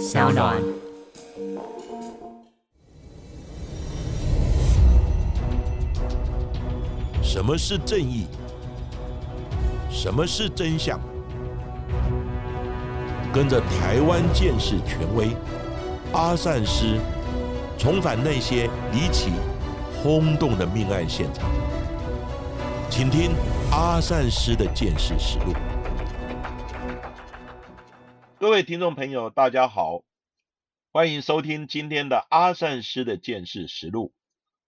小暖。什么是正义？什么是真相？跟着台湾剑士权威阿善师，重返那些离奇、轰动的命案现场，请听阿善师的剑士实录。各位听众朋友，大家好，欢迎收听今天的阿善师的剑士实录。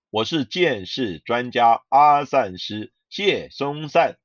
我是剑士专家阿善师谢松善。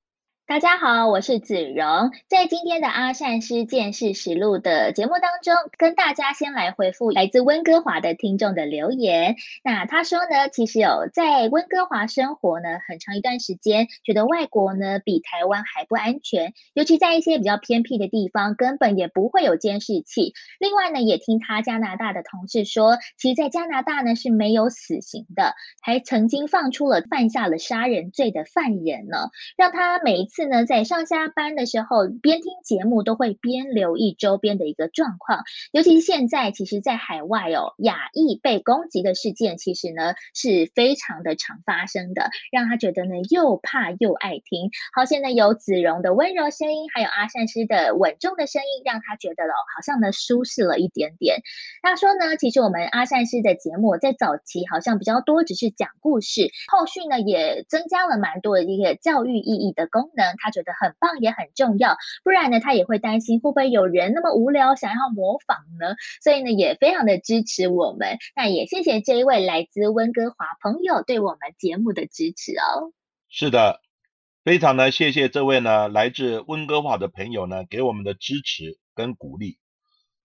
大家好，我是子荣，在今天的阿善师见识实录的节目当中，跟大家先来回复来自温哥华的听众的留言。那他说呢，其实有在温哥华生活呢很长一段时间，觉得外国呢比台湾还不安全，尤其在一些比较偏僻的地方，根本也不会有监视器。另外呢，也听他加拿大的同事说，其实，在加拿大呢是没有死刑的，还曾经放出了犯下了杀人罪的犯人呢，让他每一次。次呢，在上下班的时候边听节目，都会边留意周边的一个状况。尤其是现在，其实，在海外哦，亚裔被攻击的事件，其实呢是非常的常发生的，让他觉得呢又怕又爱听。好，现在有子荣的温柔声音，还有阿善师的稳重的声音，让他觉得了好像呢舒适了一点点。他说呢，其实我们阿善师的节目在早期好像比较多，只是讲故事，后续呢也增加了蛮多的一个教育意义的功能。他觉得很棒，也很重要，不然呢，他也会担心会不会有人那么无聊想要模仿呢？所以呢，也非常的支持我们。那也谢谢这一位来自温哥华朋友对我们节目的支持哦。是的，非常的谢谢这位呢来自温哥华的朋友呢给我们的支持跟鼓励。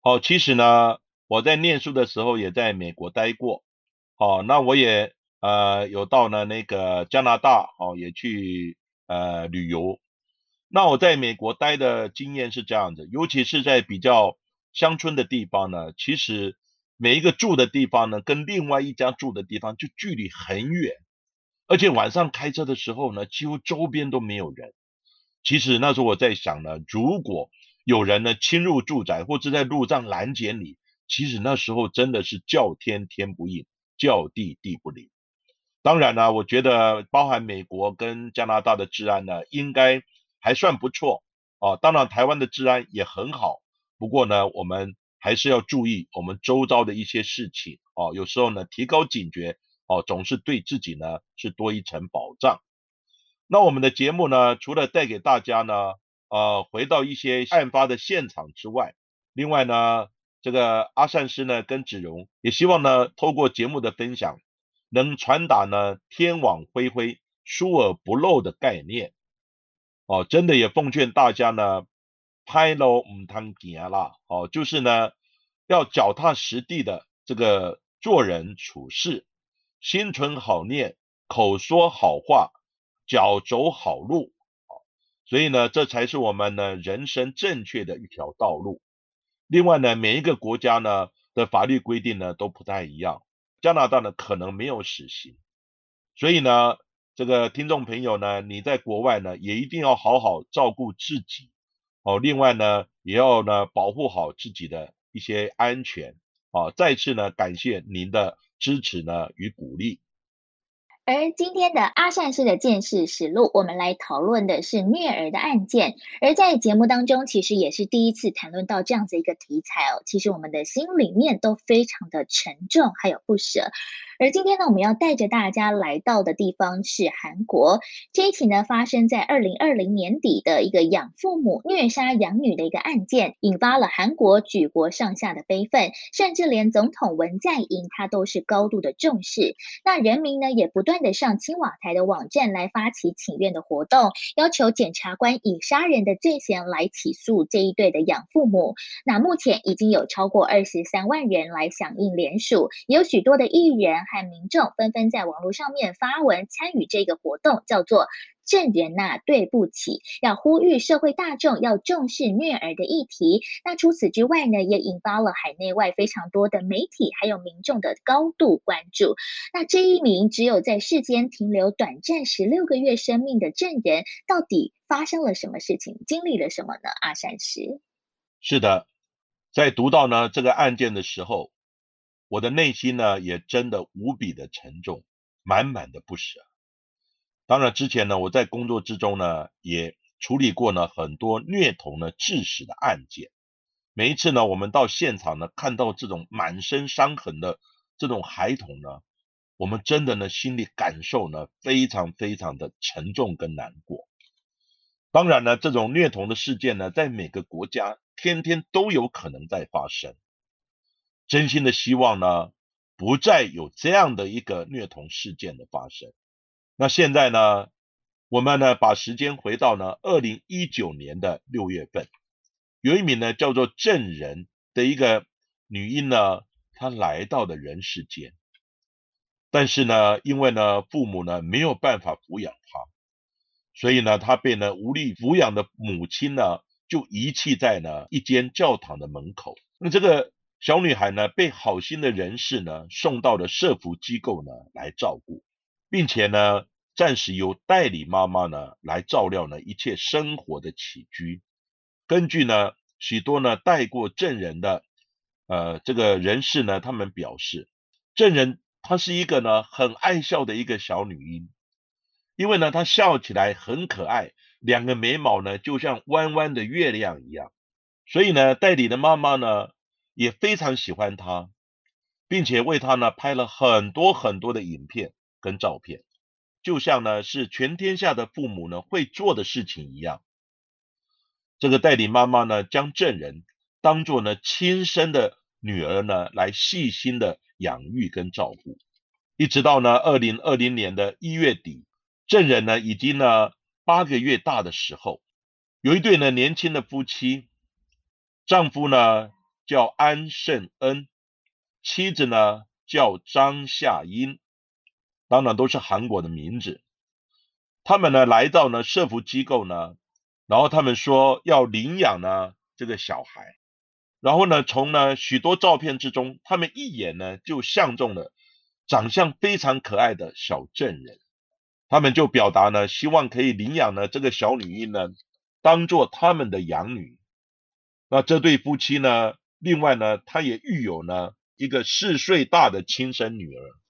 好，其实呢我在念书的时候也在美国待过，好，那我也呃有到呢那个加拿大，哦也去。呃，旅游，那我在美国待的经验是这样子，尤其是在比较乡村的地方呢，其实每一个住的地方呢，跟另外一家住的地方就距离很远，而且晚上开车的时候呢，几乎周边都没有人。其实那时候我在想呢，如果有人呢侵入住宅或者在路上拦截你，其实那时候真的是叫天天不应，叫地地不灵。当然呢，我觉得包含美国跟加拿大的治安呢，应该还算不错啊。当然，台湾的治安也很好。不过呢，我们还是要注意我们周遭的一些事情哦。有时候呢，提高警觉哦，总是对自己呢是多一层保障。那我们的节目呢，除了带给大家呢，呃，回到一些案发的现场之外，另外呢，这个阿善师呢跟子荣也希望呢，透过节目的分享。能传达呢天网恢恢，疏而不漏的概念哦，真的也奉劝大家呢，拍喽唔通行啦哦，就是呢要脚踏实地的这个做人处事，心存好念，口说好话，脚走好路哦，所以呢这才是我们呢人生正确的一条道路。另外呢，每一个国家呢的法律规定呢都不太一样。加拿大呢可能没有死刑，所以呢，这个听众朋友呢，你在国外呢也一定要好好照顾自己哦。另外呢，也要呢保护好自己的一些安全啊。再次呢，感谢您的支持呢与鼓励。而今天的阿善师的见识实录，我们来讨论的是虐儿的案件。而在节目当中，其实也是第一次谈论到这样子一个题材哦。其实我们的心里面都非常的沉重，还有不舍。而今天呢，我们要带着大家来到的地方是韩国。这一起呢，发生在二零二零年底的一个养父母虐杀养女的一个案件，引发了韩国举国上下的悲愤，甚至连总统文在寅他都是高度的重视。那人民呢，也不断上青瓦台的网站来发起请愿的活动，要求检察官以杀人的罪嫌来起诉这一对的养父母。那目前已经有超过二十三万人来响应联署，也有许多的艺人。和民众纷纷在网络上面发文参与这个活动，叫做“证人呐，对不起”，要呼吁社会大众要重视虐儿的议题。那除此之外呢，也引发了海内外非常多的媒体还有民众的高度关注。那这一名只有在世间停留短暂十六个月生命的证人，到底发生了什么事情，经历了什么呢？阿善师，是的，在读到呢这个案件的时候，我的内心呢也真的无比的沉重，满满的不舍。当然之前呢，我在工作之中呢也处理过呢很多虐童呢致死的案件。每一次呢，我们到现场呢，看到这种满身伤痕的这种孩童呢，我们真的呢心里感受呢非常非常的沉重跟难过。当然呢，这种虐童的事件呢，在每个国家天天都有可能在发生。真心的希望呢，不再有这样的一个虐童事件的发生。那现在呢，我们呢把时间回到呢二零一九年的六月份。有一名呢叫做郑人的一个女婴呢，她来到了人世间，但是呢，因为呢父母呢没有办法抚养她，所以呢她被呢无力抚养的母亲呢就遗弃在呢一间教堂的门口。那这个小女孩呢被好心的人士呢送到了社福机构呢来照顾，并且呢暂时由代理妈妈呢来照料呢一切生活的起居。根据呢许多呢带过证人的呃这个人士呢，他们表示，证人她是一个呢很爱笑的一个小女婴，因为呢她笑起来很可爱，两个眉毛呢就像弯弯的月亮一样，所以呢代理的妈妈呢也非常喜欢她，并且为她呢拍了很多很多的影片跟照片，就像呢是全天下的父母呢会做的事情一样。这个代理妈妈呢，将证人当做呢亲生的女儿呢，来细心的养育跟照顾，一直到呢二零二零年的一月底，证人呢已经呢八个月大的时候，有一对呢年轻的夫妻，丈夫呢叫安胜恩，妻子呢叫张夏英，当然都是韩国的名字，他们呢来到呢社福机构呢。然后他们说要领养呢这个小孩，然后呢从呢许多照片之中，他们一眼呢就相中了长相非常可爱的小证人，他们就表达呢希望可以领养呢这个小女婴呢当做他们的养女。那这对夫妻呢，另外呢他也育有呢一个四岁大的亲生女儿。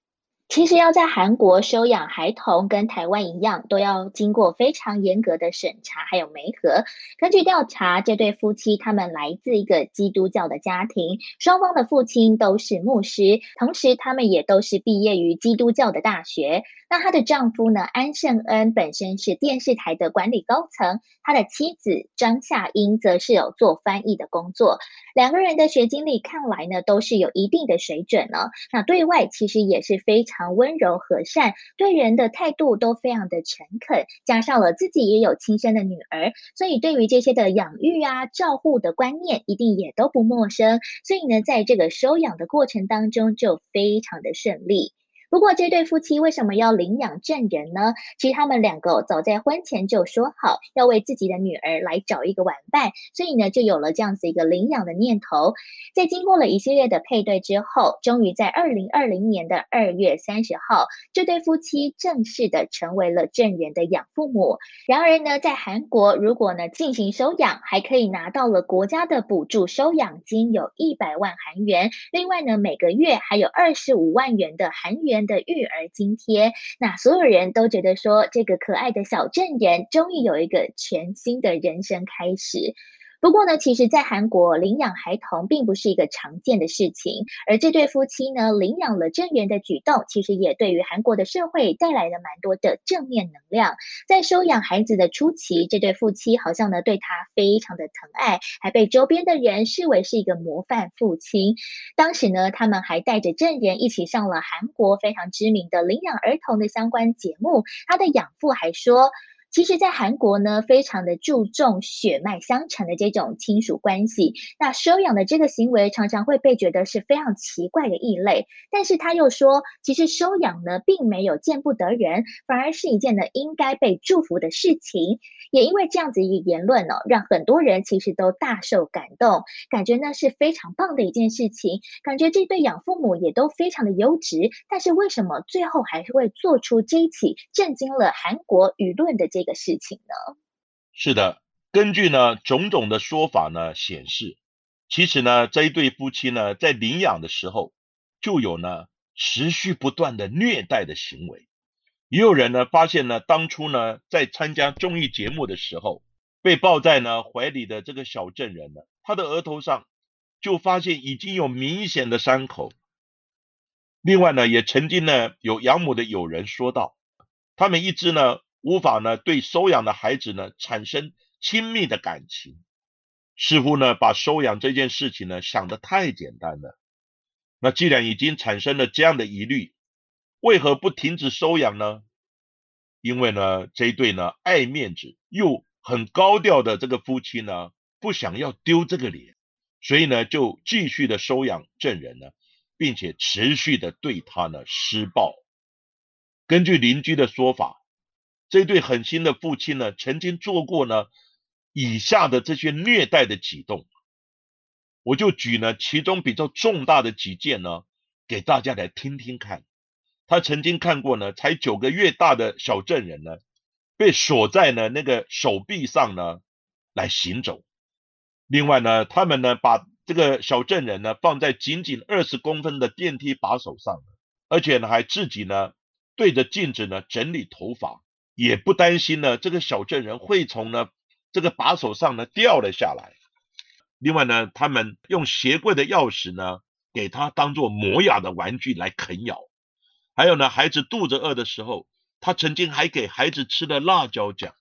其实要在韩国收养孩童，跟台湾一样，都要经过非常严格的审查，还有媒合。根据调查，这对夫妻他们来自一个基督教的家庭，双方的父亲都是牧师，同时他们也都是毕业于基督教的大学。那她的丈夫呢？安胜恩本身是电视台的管理高层，他的妻子张夏英则是有做翻译的工作。两个人的学经历看来呢，都是有一定的水准呢。那对外其实也是非常温柔和善，对人的态度都非常的诚恳。加上了自己也有亲生的女儿，所以对于这些的养育啊、照护的观念，一定也都不陌生。所以呢，在这个收养的过程当中，就非常的顺利。不过，这对夫妻为什么要领养证人呢？其实他们两个早在婚前就说好，要为自己的女儿来找一个玩伴，所以呢，就有了这样子一个领养的念头。在经过了一系列的配对之后，终于在二零二零年的二月三十号，这对夫妻正式的成为了证人的养父母。然而呢，在韩国，如果呢进行收养，还可以拿到了国家的补助收养金，有一百万韩元。另外呢，每个月还有二十五万元的韩元。的育儿津贴，那所有人都觉得说，这个可爱的小镇人终于有一个全新的人生开始。不过呢，其实，在韩国领养孩童并不是一个常见的事情，而这对夫妻呢，领养了正源的举动，其实也对于韩国的社会带来了蛮多的正面能量。在收养孩子的初期，这对夫妻好像呢，对他非常的疼爱，还被周边的人视为是一个模范父亲。当时呢，他们还带着正源一起上了韩国非常知名的领养儿童的相关节目。他的养父还说。其实，在韩国呢，非常的注重血脉相承的这种亲属关系。那收养的这个行为，常常会被觉得是非常奇怪的异类。但是他又说，其实收养呢，并没有见不得人，反而是一件呢应该被祝福的事情。也因为这样子一个言论呢，让很多人其实都大受感动，感觉呢是非常棒的一件事情。感觉这对养父母也都非常的优质。但是为什么最后还是会做出这一起震惊了韩国舆论的这？个事情呢？是的，根据呢种种的说法呢显示，其实呢，这一对夫妻呢，在领养的时候就有呢持续不断的虐待的行为。也有人呢发现呢，当初呢在参加综艺节目的时候，被抱在呢怀里的这个小证人呢，他的额头上就发现已经有明显的伤口。另外呢，也曾经呢有养母的友人说道，他们一直呢无法呢对收养的孩子呢产生亲密的感情。似乎呢，把收养这件事情呢想得太简单了。那既然已经产生了这样的疑虑，为何不停止收养呢？因为呢，这一对呢爱面子又很高调的这个夫妻呢，不想要丢这个脸，所以呢就继续的收养证人呢，并且持续的对他呢施暴。根据邻居的说法，这对狠心的父亲呢，曾经做过呢。以下的这些虐待的举动，我就举呢其中比较重大的几件呢，给大家来听听看。他曾经看过呢，才九个月大的小证人呢，被锁在呢那个手臂上呢来行走。另外呢，他们呢把这个小证人呢放在仅仅二十公分的电梯把手上，而且呢还自己呢对着镜子呢整理头发，也不担心呢这个小证人会从呢。这个把手上呢掉了下来。另外呢，他们用鞋柜的钥匙呢，给他当做磨牙的玩具来啃咬。还有呢，孩子肚子饿的时候，他曾经还给孩子吃了辣椒酱。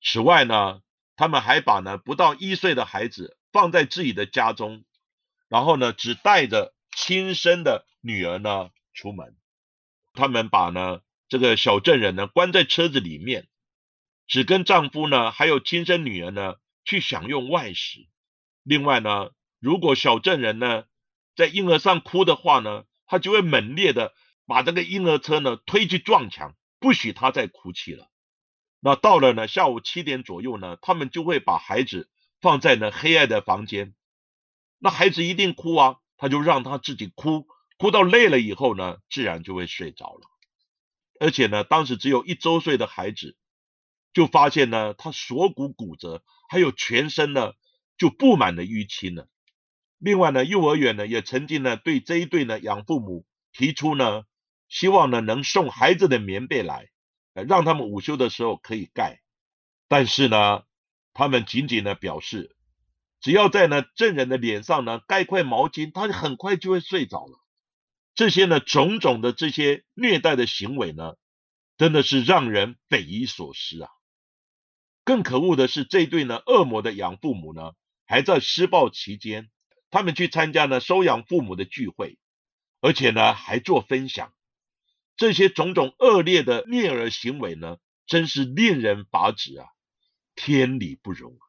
此外呢，他们还把呢不到一岁的孩子放在自己的家中，然后呢只带着亲生的女儿呢出门。他们把呢这个小证人呢关在车子里面。只跟丈夫呢，还有亲生女儿呢，去享用外食。另外呢，如果小证人呢在婴儿上哭的话呢，他就会猛烈的把这个婴儿车呢推去撞墙，不许他再哭泣了。那到了呢下午七点左右呢，他们就会把孩子放在呢黑暗的房间。那孩子一定哭啊，他就让他自己哭，哭到累了以后呢，自然就会睡着了。而且呢，当时只有一周岁的孩子。就发现呢，他锁骨骨折，还有全身呢就布满了淤青了。另外呢，幼儿园呢也曾经呢对这一对呢养父母提出呢，希望呢能送孩子的棉被来，呃让他们午休的时候可以盖。但是呢，他们仅仅呢表示，只要在呢证人的脸上呢盖块毛巾，他很快就会睡着了。这些呢种种的这些虐待的行为呢，真的是让人匪夷所思啊。更可恶的是，这对呢恶魔的养父母呢，还在施暴期间，他们去参加呢收养父母的聚会，而且呢还做分享。这些种种恶劣的虐儿行为呢，真是令人发指啊，天理不容啊！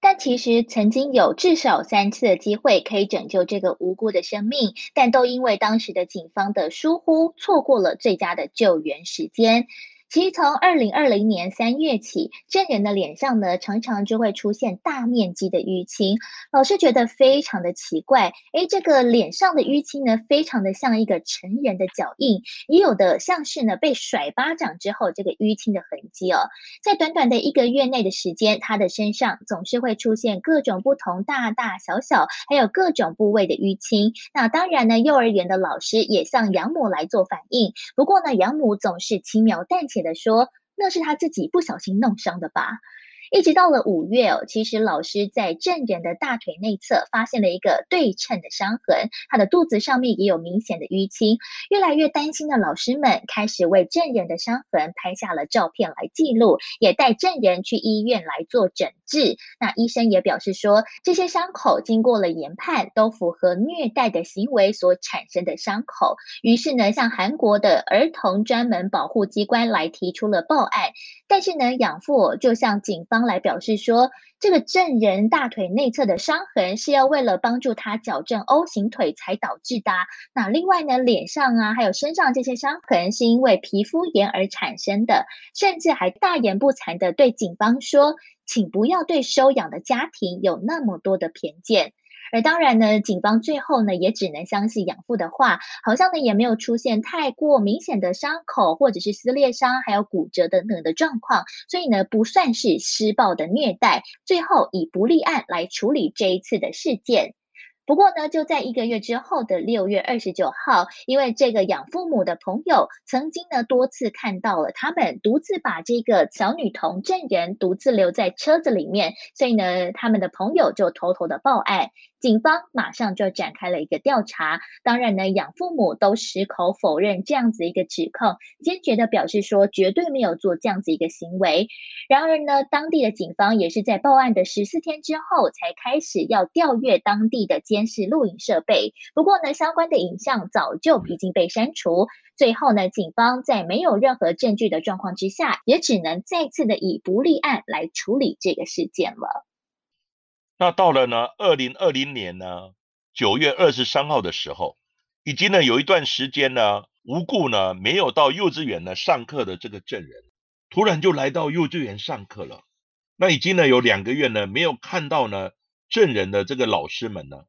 但其实曾经有至少三次的机会可以拯救这个无辜的生命，但都因为当时的警方的疏忽，错过了最佳的救援时间。其实从二零二零年三月起，证人的脸上呢，常常就会出现大面积的淤青。老师觉得非常的奇怪，诶，这个脸上的淤青呢，非常的像一个成人的脚印，也有的像是呢被甩巴掌之后这个淤青的痕迹哦。在短短的一个月内的时间，他的身上总是会出现各种不同大大小小，还有各种部位的淤青。那当然呢，幼儿园的老师也向养母来做反应，不过呢，养母总是轻描淡写。的说，那是他自己不小心弄伤的吧。一直到了五月哦，其实老师在证人的大腿内侧发现了一个对称的伤痕，他的肚子上面也有明显的淤青。越来越担心的老师们开始为证人的伤痕拍下了照片来记录，也带证人去医院来做诊治。那医生也表示说，这些伤口经过了研判，都符合虐待的行为所产生的伤口。于是呢，向韩国的儿童专门保护机关来提出了报案。但是呢，养父就向警方来表示说，这个证人大腿内侧的伤痕是要为了帮助他矫正 O 型腿才导致的。那另外呢，脸上啊还有身上这些伤痕是因为皮肤炎而产生的，甚至还大言不惭的对警方说，请不要对收养的家庭有那么多的偏见。而当然呢，警方最后呢也只能相信养父的话，好像呢也没有出现太过明显的伤口或者是撕裂伤，还有骨折等等的状况，所以呢不算是施暴的虐待，最后以不立案来处理这一次的事件。不过呢，就在一个月之后的六月二十九号，因为这个养父母的朋友曾经呢多次看到了他们独自把这个小女童证人独自留在车子里面，所以呢，他们的朋友就偷偷的报案。警方马上就展开了一个调查，当然呢，养父母都矢口否认这样子一个指控，坚决的表示说绝对没有做这样子一个行为。然而呢，当地的警方也是在报案的十四天之后，才开始要调阅当地的监视录影设备。不过呢，相关的影像早就已经被删除。最后呢，警方在没有任何证据的状况之下，也只能再次的以不立案来处理这个事件了。那到了呢，二零二零年呢九月二十三号的时候，已经呢有一段时间呢，无故呢没有到幼稚园呢上课的这个证人，突然就来到幼稚园上课了。那已经呢有两个月呢没有看到呢证人的这个老师们呢，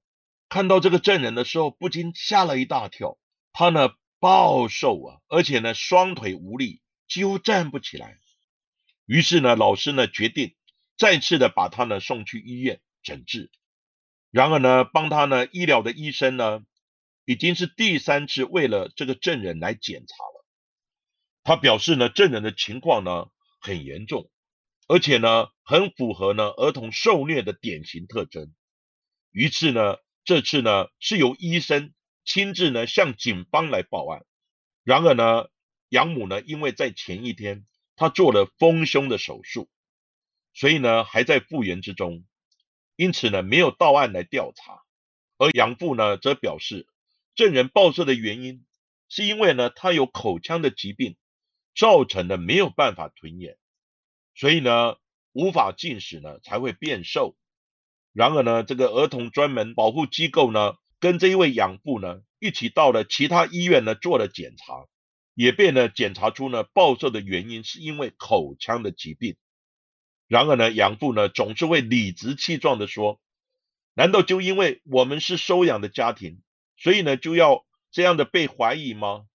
看到这个证人的时候，不禁吓了一大跳。他呢暴瘦啊，而且呢双腿无力，几乎站不起来。于是呢，老师呢决定再次的把他呢送去医院。诊治，然而呢，帮他呢医疗的医生呢，已经是第三次为了这个证人来检查了。他表示呢，证人的情况呢很严重，而且呢很符合呢儿童受虐的典型特征。于是呢，这次呢是由医生亲自呢向警方来报案。然而呢，养母呢因为在前一天他做了丰胸的手术，所以呢还在复原之中。因此呢，没有到案来调查，而养父呢，则表示证人报社的原因是因为呢，他有口腔的疾病，造成的没有办法吞咽，所以呢，无法进食呢，才会变瘦。然而呢，这个儿童专门保护机构呢，跟这一位养父呢，一起到了其他医院呢，做了检查，也被呢检查出呢，暴瘦的原因是因为口腔的疾病。然而呢，养父呢总是会理直气壮的说：“难道就因为我们是收养的家庭，所以呢就要这样的被怀疑吗？”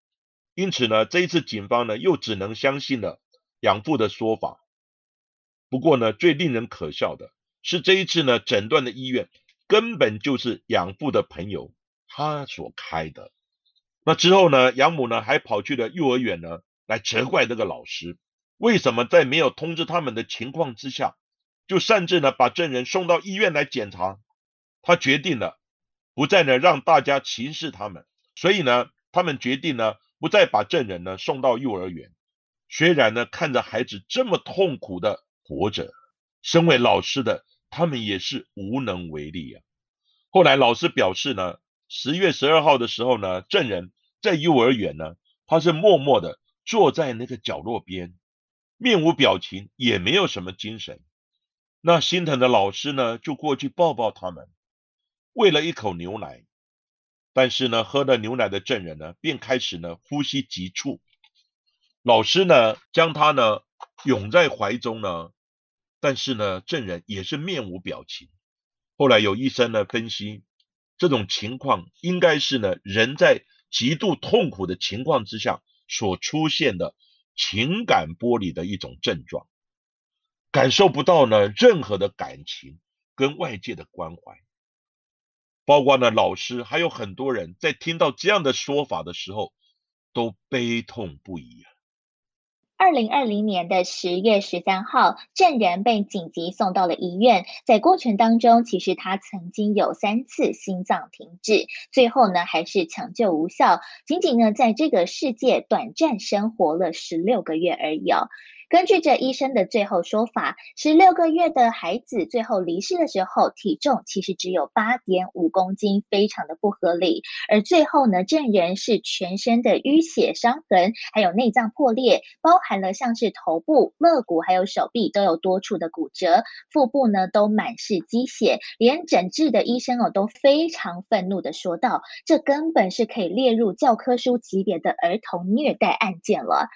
因此呢，这一次警方呢又只能相信了养父的说法。不过呢，最令人可笑的是这一次呢，诊断的医院根本就是养父的朋友他所开的。那之后呢，养母呢还跑去了幼儿园呢来责怪这个老师。为什么在没有通知他们的情况之下，就擅自呢把证人送到医院来检查？他决定了不再呢让大家歧视他们，所以呢，他们决定呢不再把证人呢送到幼儿园。虽然呢看着孩子这么痛苦的活着，身为老师的他们也是无能为力啊。后来老师表示呢，十月十二号的时候呢，证人在幼儿园呢，他是默默的坐在那个角落边。面无表情，也没有什么精神。那心疼的老师呢，就过去抱抱他们，喂了一口牛奶。但是呢，喝了牛奶的证人呢，便开始呢呼吸急促。老师呢，将他呢拥在怀中呢，但是呢，证人也是面无表情。后来有医生呢分析，这种情况应该是呢人在极度痛苦的情况之下所出现的。情感剥离的一种症状，感受不到呢任何的感情跟外界的关怀，包括呢老师还有很多人在听到这样的说法的时候，都悲痛不已啊。二零二零年的十月十三号，证人被紧急送到了医院。在过程当中，其实他曾经有三次心脏停止，最后呢还是抢救无效，仅仅呢在这个世界短暂生活了十六个月而已哦。根据这医生的最后说法，十六个月的孩子最后离世的时候，体重其实只有八点五公斤，非常的不合理。而最后呢，证人是全身的淤血伤痕，还有内脏破裂，包含了像是头部、肋骨还有手臂都有多处的骨折，腹部呢都满是积血，连诊治的医生哦都非常愤怒的说道：“这根本是可以列入教科书级别的儿童虐待案件了。”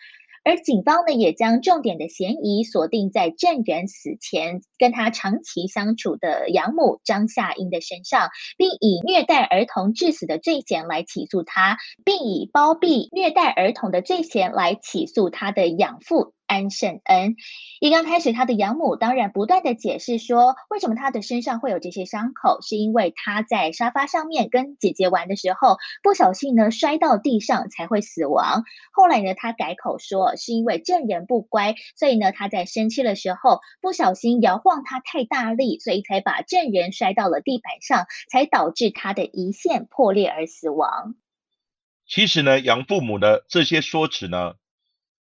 而警方呢，也将重点的嫌疑锁定在郑源死前跟他长期相处的养母张夏英的身上，并以虐待儿童致死的罪嫌来起诉他，并以包庇虐待儿童的罪嫌来起诉他的养父。安圣恩一刚开始，他的养母当然不断的解释说，为什么他的身上会有这些伤口，是因为他在沙发上面跟姐姐玩的时候，不小心呢摔到地上才会死亡。后来呢，他改口说，是因为证人不乖，所以呢他在生气的时候不小心摇晃他太大力，所以才把证人摔到了地板上，才导致他的胰腺破裂而死亡。其实呢，养父母的这些说辞呢。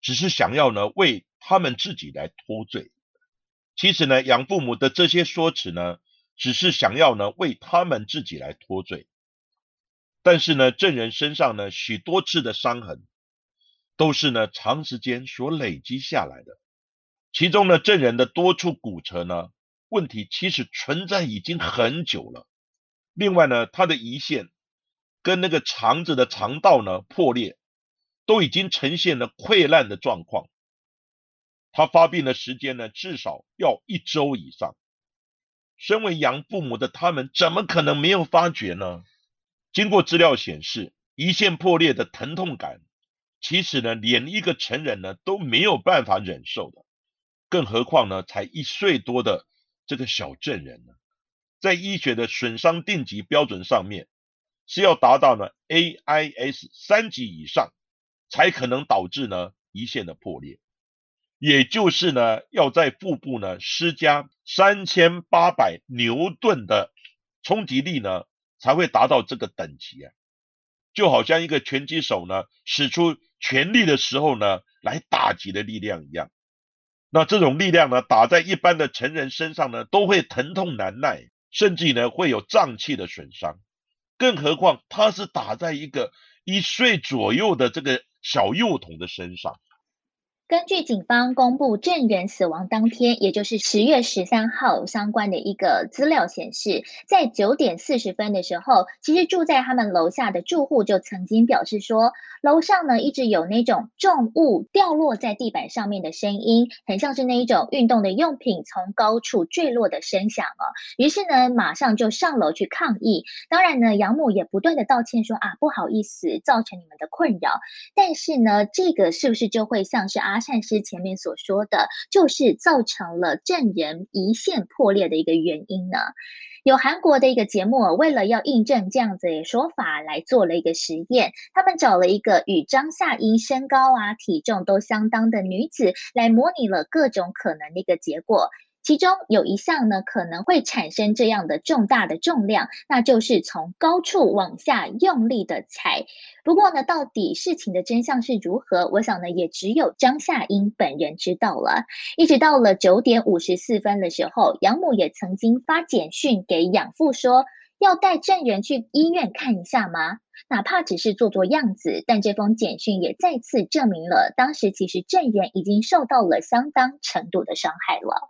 只是想要呢为他们自己来脱罪，其实呢养父母的这些说辞呢，只是想要呢为他们自己来脱罪，但是呢证人身上呢许多次的伤痕，都是呢长时间所累积下来的，其中呢证人的多处骨折呢问题其实存在已经很久了，另外呢他的胰腺跟那个肠子的肠道呢破裂。都已经呈现了溃烂的状况，他发病的时间呢，至少要一周以上。身为养父母的他们，怎么可能没有发觉呢？经过资料显示，胰腺破裂的疼痛感，其实呢，连一个成人呢都没有办法忍受的，更何况呢，才一岁多的这个小证人呢，在医学的损伤定级标准上面，是要达到呢 AIS 三级以上。才可能导致呢胰腺的破裂，也就是呢要在腹部呢施加三千八百牛顿的冲击力呢才会达到这个等级啊，就好像一个拳击手呢使出全力的时候呢来打击的力量一样，那这种力量呢打在一般的成人身上呢都会疼痛难耐，甚至呢会有脏器的损伤，更何况它是打在一个一岁左右的这个。小幼童的身上。根据警方公布证人死亡当天，也就是十月十三号相关的一个资料显示，在九点四十分的时候，其实住在他们楼下的住户就曾经表示说，楼上呢一直有那种重物掉落在地板上面的声音，很像是那一种运动的用品从高处坠落的声响哦。于是呢，马上就上楼去抗议。当然呢，养母也不断的道歉说啊，不好意思，造成你们的困扰。但是呢，这个是不是就会像是阿？善师前面所说的，就是造成了证人胰腺破裂的一个原因呢。有韩国的一个节目，为了要印证这样子的说法，来做了一个实验。他们找了一个与张夏英身高啊、体重都相当的女子，来模拟了各种可能的一个结果。其中有一项呢，可能会产生这样的重大的重量，那就是从高处往下用力的踩。不过呢，到底事情的真相是如何，我想呢，也只有张夏英本人知道了。一直到了九点五十四分的时候，养母也曾经发简讯给养父说，要带证人去医院看一下吗？哪怕只是做做样子，但这封简讯也再次证明了，当时其实证人已经受到了相当程度的伤害了。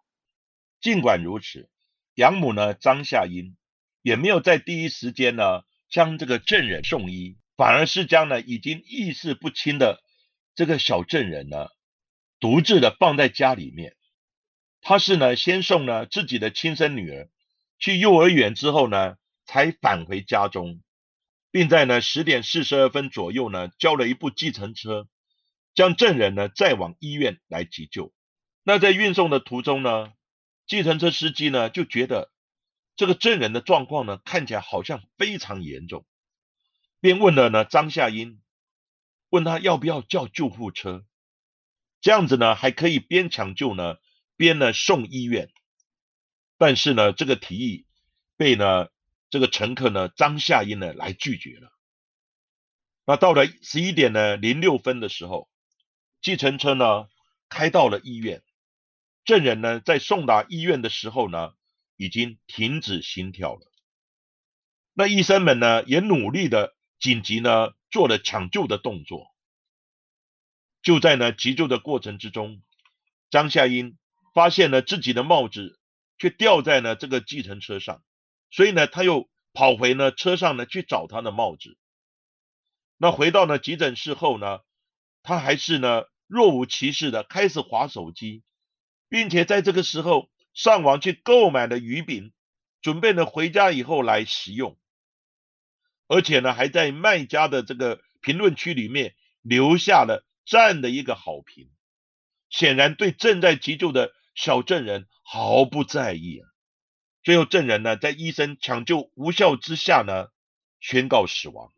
尽管如此，养母呢张夏英也没有在第一时间呢将这个证人送医，反而是将呢已经意识不清的这个小证人呢独自的放在家里面。他是呢先送呢自己的亲生女儿去幼儿园之后呢才返回家中，并在呢十点四十二分左右呢叫了一部计程车将证人呢载往医院来急救。那在运送的途中呢。计程车司机呢就觉得这个证人的状况呢看起来好像非常严重，便问了呢张夏英，问他要不要叫救护车，这样子呢还可以边抢救呢边呢送医院，但是呢这个提议被呢这个乘客呢张夏英呢来拒绝了。那到了十一点呢零六分的时候，计程车呢开到了医院。证人呢，在送达医院的时候呢，已经停止心跳了。那医生们呢，也努力的紧急呢，做了抢救的动作。就在呢急救的过程之中，张夏英发现了自己的帽子却掉在了这个计程车上，所以呢，他又跑回呢车上呢去找他的帽子。那回到了急诊室后呢，他还是呢。若无其事的开始划手机，并且在这个时候上网去购买了鱼饼，准备呢回家以后来食用，而且呢还在卖家的这个评论区里面留下了赞的一个好评，显然对正在急救的小证人毫不在意啊。最后，证人呢在医生抢救无效之下呢宣告死亡。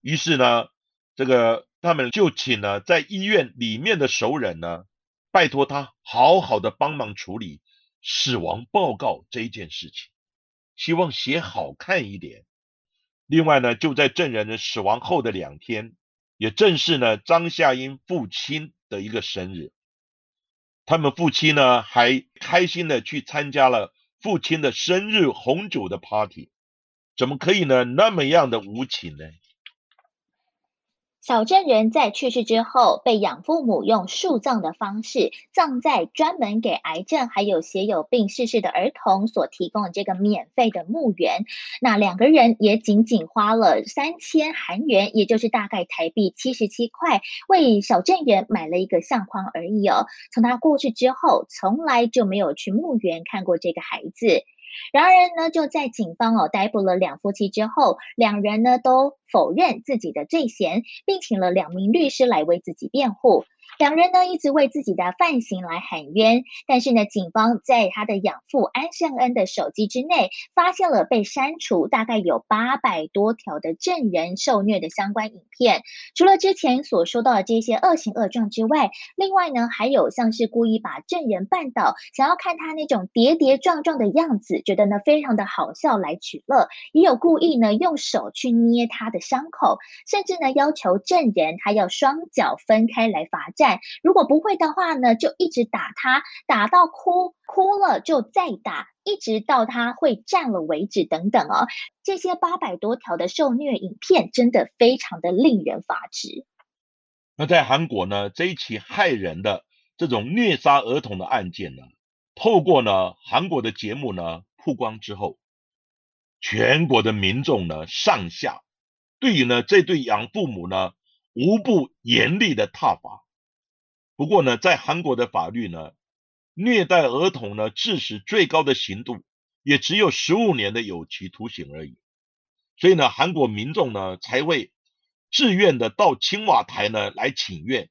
于是呢，这个他们就请了在医院里面的熟人呢，拜托他好好的帮忙处理死亡报告这件事情，希望写好看一点。另外呢，就在证人的死亡后的两天，也正是呢张夏英父亲的一个生日，他们父亲呢还开心的去参加了。父亲的生日红酒的 party，怎么可以呢？那么样的无情呢？小镇人在去世之后，被养父母用树葬的方式葬在专门给癌症还有血友病逝世的儿童所提供的这个免费的墓园。那两个人也仅仅花了三千韩元，也就是大概台币七十七块，为小镇人买了一个相框而已哦。从他过世之后，从来就没有去墓园看过这个孩子。然而呢，就在警方哦逮捕了两夫妻之后，两人呢都否认自己的罪嫌，并请了两名律师来为自己辩护。两人呢一直为自己的犯行来喊冤，但是呢，警方在他的养父安胜恩的手机之内发现了被删除大概有八百多条的证人受虐的相关影片。除了之前所说到的这些恶行恶状之外，另外呢还有像是故意把证人绊倒，想要看他那种跌跌撞撞的样子，觉得呢非常的好笑来取乐，也有故意呢用手去捏他的伤口，甚至呢要求证人他要双脚分开来罚站。如果不会的话呢，就一直打他，打到哭哭了就再打，一直到他会站了为止，等等哦。这些八百多条的受虐影片，真的非常的令人发指。那在韩国呢，这一起害人的这种虐杀儿童的案件呢，透过呢韩国的节目呢曝光之后，全国的民众呢上下对于呢这对养父母呢无不严厉的挞伐。不过呢，在韩国的法律呢，虐待儿童呢，致使最高的刑度也只有十五年的有期徒刑而已。所以呢，韩国民众呢才会自愿的到青瓦台呢来请愿，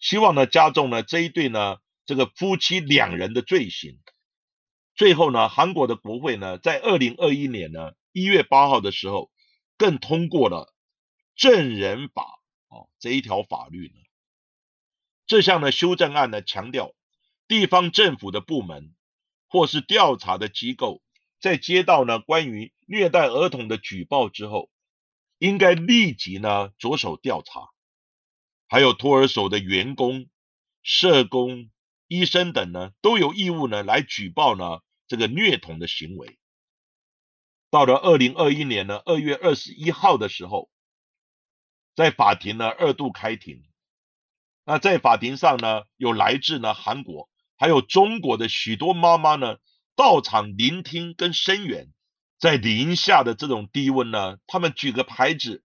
希望呢加重呢这一对呢这个夫妻两人的罪行。最后呢，韩国的国会呢在二零二一年呢一月八号的时候，更通过了证人法哦这一条法律呢。这项的修正案呢，强调地方政府的部门或是调查的机构，在接到呢关于虐待儿童的举报之后，应该立即呢着手调查。还有托儿所的员工、社工、医生等呢，都有义务呢来举报呢这个虐童的行为。到了二零二一年呢二月二十一号的时候，在法庭呢二度开庭。那在法庭上呢，有来自呢韩国，还有中国的许多妈妈呢到场聆听跟声援，在零下的这种低温呢，他们举个牌子，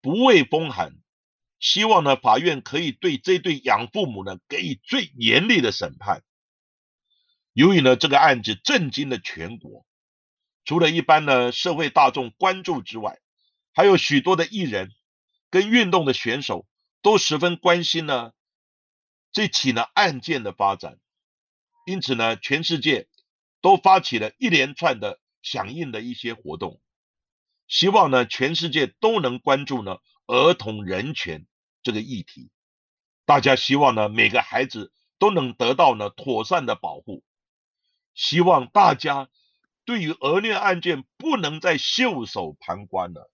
不畏风寒，希望呢法院可以对这对养父母呢给予最严厉的审判。由于呢这个案子震惊了全国，除了一般呢社会大众关注之外，还有许多的艺人跟运动的选手都十分关心呢。这起呢案件的发展，因此呢，全世界都发起了一连串的响应的一些活动，希望呢全世界都能关注呢儿童人权这个议题。大家希望呢每个孩子都能得到呢妥善的保护，希望大家对于儿虐案件不能再袖手旁观了。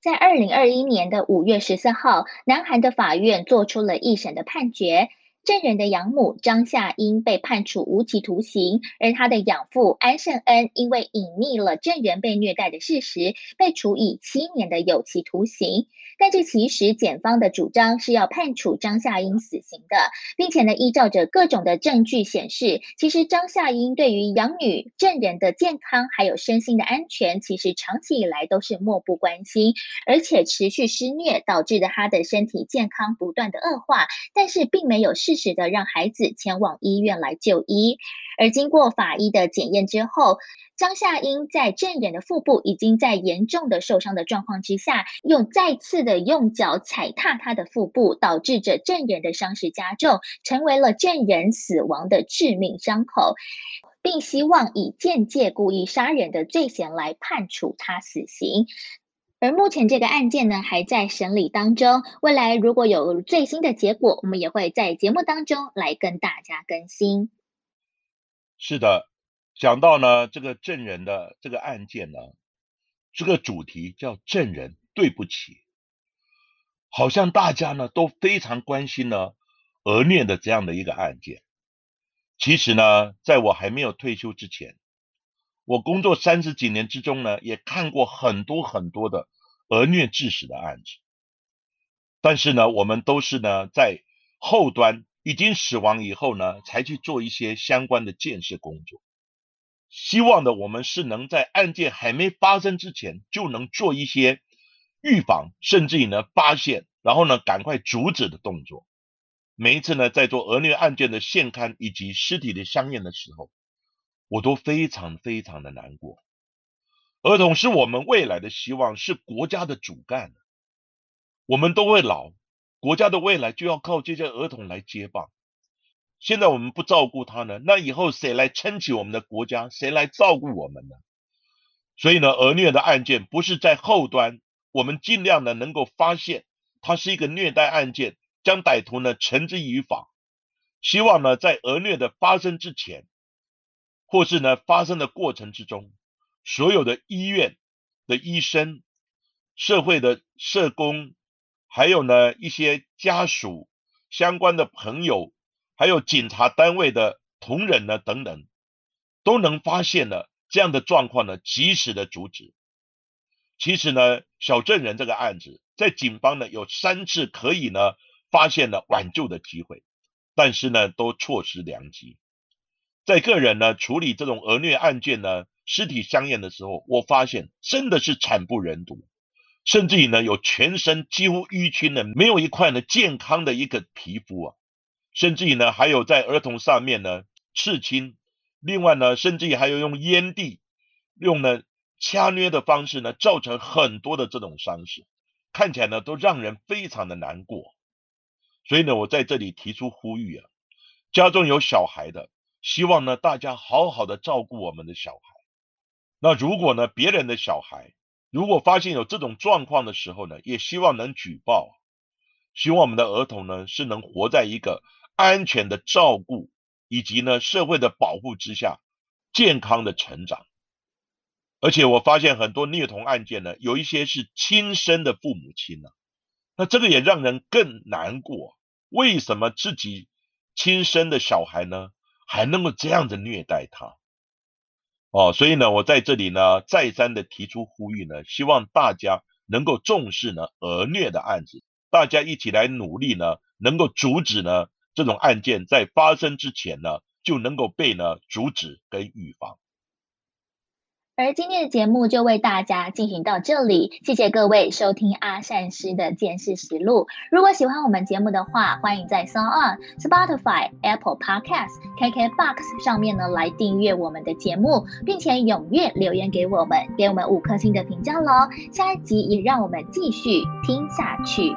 在二零二一年的五月十四号，南韩的法院做出了一审的判决。证人的养母张夏英被判处无期徒刑，而他的养父安胜恩因为隐匿了证人被虐待的事实，被处以七年的有期徒刑。但这其实检方的主张是要判处张夏英死刑的，并且呢，依照着各种的证据显示，其实张夏英对于养女证人的健康还有身心的安全，其实长期以来都是漠不关心，而且持续施虐，导致的他的身体健康不断的恶化，但是并没有事时的让孩子前往医院来就医，而经过法医的检验之后。张夏英在证人的腹部已经在严重的受伤的状况之下，又再次的用脚踩踏他的腹部，导致着证人的伤势加重，成为了证人死亡的致命伤口，并希望以间接故意杀人的罪嫌来判处他死刑。而目前这个案件呢，还在审理当中，未来如果有最新的结果，我们也会在节目当中来跟大家更新。是的。讲到呢，这个证人的这个案件呢，这个主题叫“证人对不起”，好像大家呢都非常关心呢儿虐的这样的一个案件。其实呢，在我还没有退休之前，我工作三十几年之中呢，也看过很多很多的儿虐致死的案子。但是呢，我们都是呢在后端已经死亡以后呢，才去做一些相关的建设工作。希望的我们是能在案件还没发生之前就能做一些预防，甚至于呢发现，然后呢赶快阻止的动作。每一次呢在做儿虐案件的现勘以及尸体的相验的时候，我都非常非常的难过。儿童是我们未来的希望，是国家的主干，我们都会老，国家的未来就要靠这些儿童来接棒。现在我们不照顾他呢，那以后谁来撑起我们的国家？谁来照顾我们呢？所以呢，儿虐的案件不是在后端，我们尽量的能够发现它是一个虐待案件，将歹徒呢绳之以法。希望呢，在儿虐的发生之前，或是呢发生的过程之中，所有的医院的医生、社会的社工，还有呢一些家属、相关的朋友。还有警察单位的同仁呢，等等，都能发现了这样的状况呢，及时的阻止。其实呢，小证人这个案子，在警方呢有三次可以呢发现了挽救的机会，但是呢都错失良机。在个人呢处理这种儿虐案件呢，尸体相验的时候，我发现真的是惨不忍睹，甚至于呢有全身几乎淤青的，没有一块呢健康的一个皮肤啊。甚至于呢，还有在儿童上面呢刺青，另外呢，甚至于还有用烟蒂，用呢掐捏的方式呢，造成很多的这种伤势，看起来呢都让人非常的难过。所以呢，我在这里提出呼吁啊，家中有小孩的，希望呢大家好好的照顾我们的小孩。那如果呢别人的小孩，如果发现有这种状况的时候呢，也希望能举报，希望我们的儿童呢是能活在一个。安全的照顾以及呢社会的保护之下，健康的成长。而且我发现很多虐童案件呢，有一些是亲生的父母亲呢，那这个也让人更难过。为什么自己亲生的小孩呢，还能够这样子虐待他？哦，所以呢，我在这里呢，再三的提出呼吁呢，希望大家能够重视呢儿虐的案子，大家一起来努力呢，能够阻止呢。这种案件在发生之前呢，就能够被呢阻止跟预防。而今天的节目就为大家进行到这里，谢谢各位收听阿善师的见识实录。如果喜欢我们节目的话，欢迎在 s o n Spotify、Apple Podcasts、KKBox 上面呢来订阅我们的节目，并且踊跃留言给我们，给我们五颗星的评价喽。下一集也让我们继续听下去。